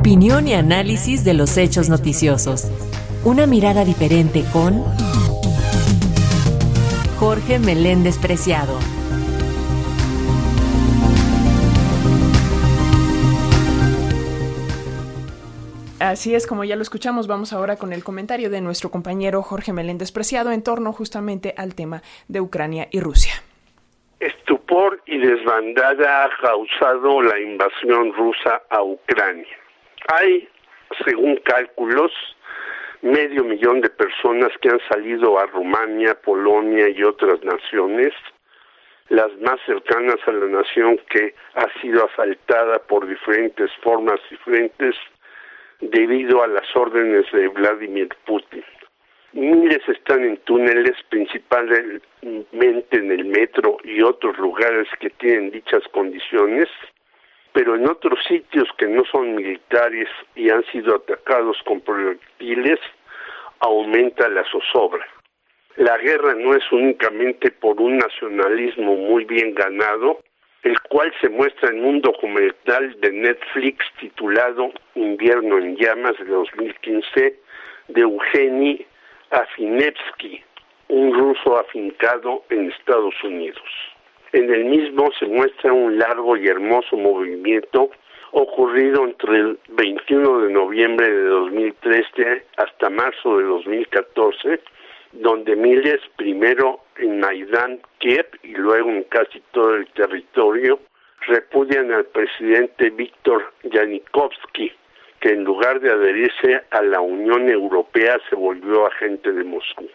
Opinión y análisis de los hechos noticiosos. Una mirada diferente con Jorge Meléndez Preciado. Así es, como ya lo escuchamos, vamos ahora con el comentario de nuestro compañero Jorge Meléndez Preciado en torno justamente al tema de Ucrania y Rusia. Estupor y desbandada ha causado la invasión rusa a Ucrania. Hay, según cálculos, medio millón de personas que han salido a Rumania, Polonia y otras naciones, las más cercanas a la nación que ha sido asaltada por diferentes formas diferentes debido a las órdenes de Vladimir Putin. Miles están en túneles, principalmente en el metro y otros lugares que tienen dichas condiciones, pero en otros sitios que no son militares y han sido atacados con proyectiles, aumenta la zozobra. La guerra no es únicamente por un nacionalismo muy bien ganado, el cual se muestra en un documental de Netflix titulado Invierno en Llamas de 2015 de Eugeni Afinevsky, un ruso afincado en Estados Unidos. En el mismo se muestra un largo y hermoso movimiento ocurrido entre el 21 de noviembre de 2013 hasta marzo de 2014 donde miles, primero en Maidán, Kiev y luego en casi todo el territorio, repudian al presidente Víctor Yanukovsky, que en lugar de adherirse a la Unión Europea se volvió agente de Moscú.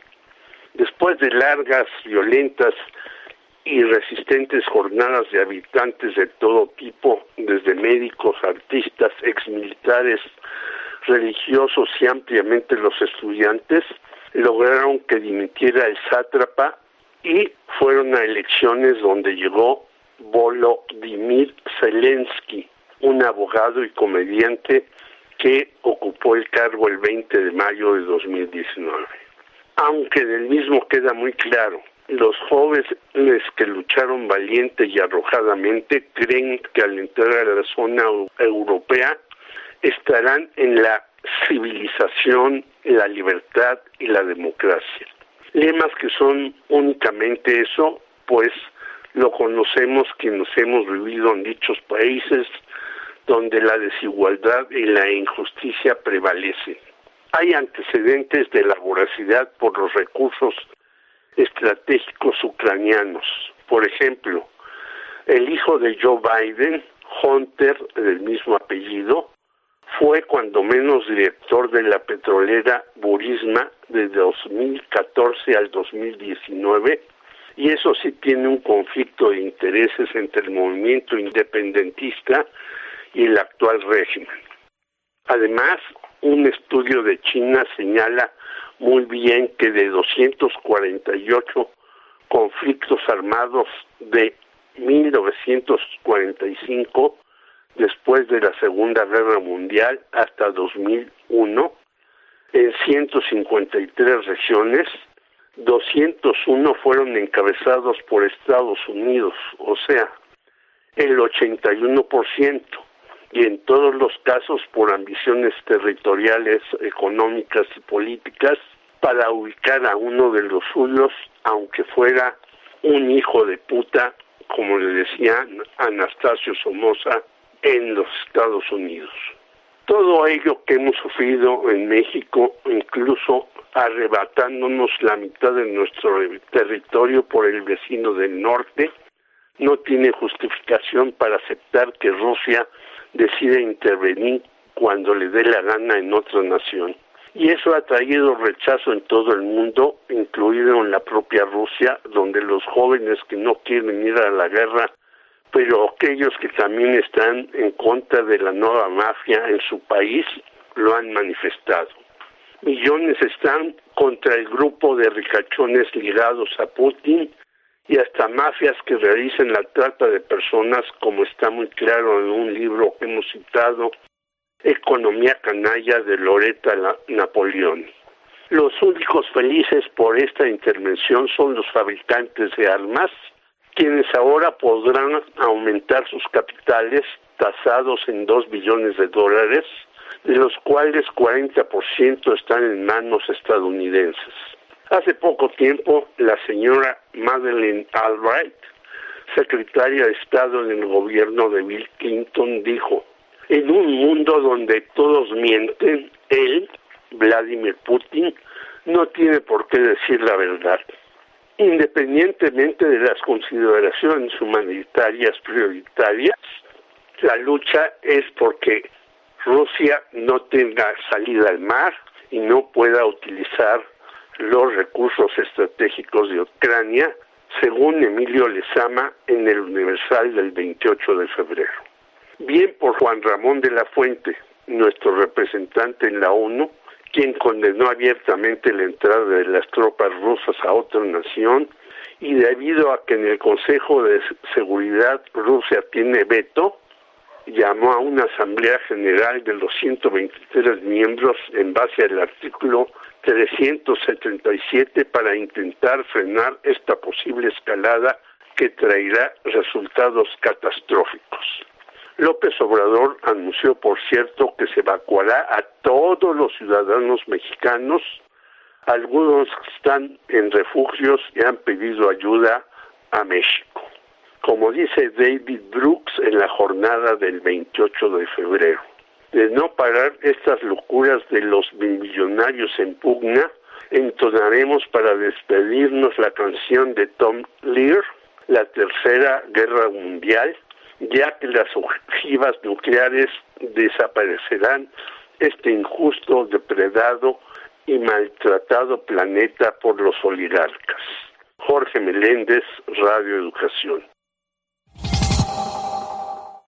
Después de largas, violentas y resistentes jornadas de habitantes de todo tipo, desde médicos, artistas, exmilitares, religiosos y ampliamente los estudiantes, lograron que dimitiera el sátrapa y fueron a elecciones donde llegó Volodymyr Zelensky, un abogado y comediante que ocupó el cargo el 20 de mayo de 2019. Aunque del mismo queda muy claro, los jóvenes que lucharon valiente y arrojadamente creen que al entrar a la zona europea estarán en la civilización, la libertad y la democracia. Lemas que son únicamente eso, pues lo conocemos quienes hemos vivido en dichos países donde la desigualdad y la injusticia prevalecen. Hay antecedentes de la voracidad por los recursos estratégicos ucranianos. Por ejemplo, el hijo de Joe Biden, Hunter, del mismo apellido, fue cuando menos director de la petrolera Burisma de 2014 al 2019 y eso sí tiene un conflicto de intereses entre el movimiento independentista y el actual régimen. Además, un estudio de China señala muy bien que de 248 conflictos armados de 1945 después de la Segunda Guerra Mundial hasta 2001 en 153 regiones, 201 fueron encabezados por Estados Unidos, o sea, el 81%, y en todos los casos por ambiciones territoriales, económicas y políticas, para ubicar a uno de los suyos, aunque fuera un hijo de puta, como le decía Anastasio Somoza en los Estados Unidos. Todo ello que hemos sufrido en México, incluso arrebatándonos la mitad de nuestro territorio por el vecino del norte, no tiene justificación para aceptar que Rusia decida intervenir cuando le dé la gana en otra nación. Y eso ha traído rechazo en todo el mundo, incluido en la propia Rusia, donde los jóvenes que no quieren ir a la guerra pero aquellos que también están en contra de la nueva mafia en su país lo han manifestado. Millones están contra el grupo de ricachones ligados a Putin y hasta mafias que realizan la trata de personas, como está muy claro en un libro que hemos citado, Economía Canalla de Loreta Napoleón. Los únicos felices por esta intervención son los fabricantes de armas, quienes ahora podrán aumentar sus capitales tasados en dos billones de dólares de los cuales 40% están en manos estadounidenses. Hace poco tiempo, la señora Madeleine Albright, secretaria de Estado en el gobierno de Bill Clinton, dijo, en un mundo donde todos mienten, él, Vladimir Putin, no tiene por qué decir la verdad. Independientemente de las consideraciones humanitarias prioritarias, la lucha es porque Rusia no tenga salida al mar y no pueda utilizar los recursos estratégicos de Ucrania, según Emilio Lezama en el Universal del 28 de febrero. Bien por Juan Ramón de la Fuente, nuestro representante en la ONU, quien condenó abiertamente la entrada de las tropas rusas a otra nación y debido a que en el Consejo de Seguridad Rusia tiene veto, llamó a una asamblea general de los 123 miembros en base al artículo 377 para intentar frenar esta posible escalada que traerá resultados catastróficos. López Obrador anunció, por cierto, que se evacuará a todos los ciudadanos mexicanos. Algunos están en refugios y han pedido ayuda a México. Como dice David Brooks en la jornada del 28 de febrero, de no parar estas locuras de los millonarios en pugna, entonaremos para despedirnos la canción de Tom Lear, la Tercera Guerra Mundial, ya que las ojivas nucleares desaparecerán este injusto, depredado y maltratado planeta por los oligarcas. Jorge Meléndez, Radio Educación.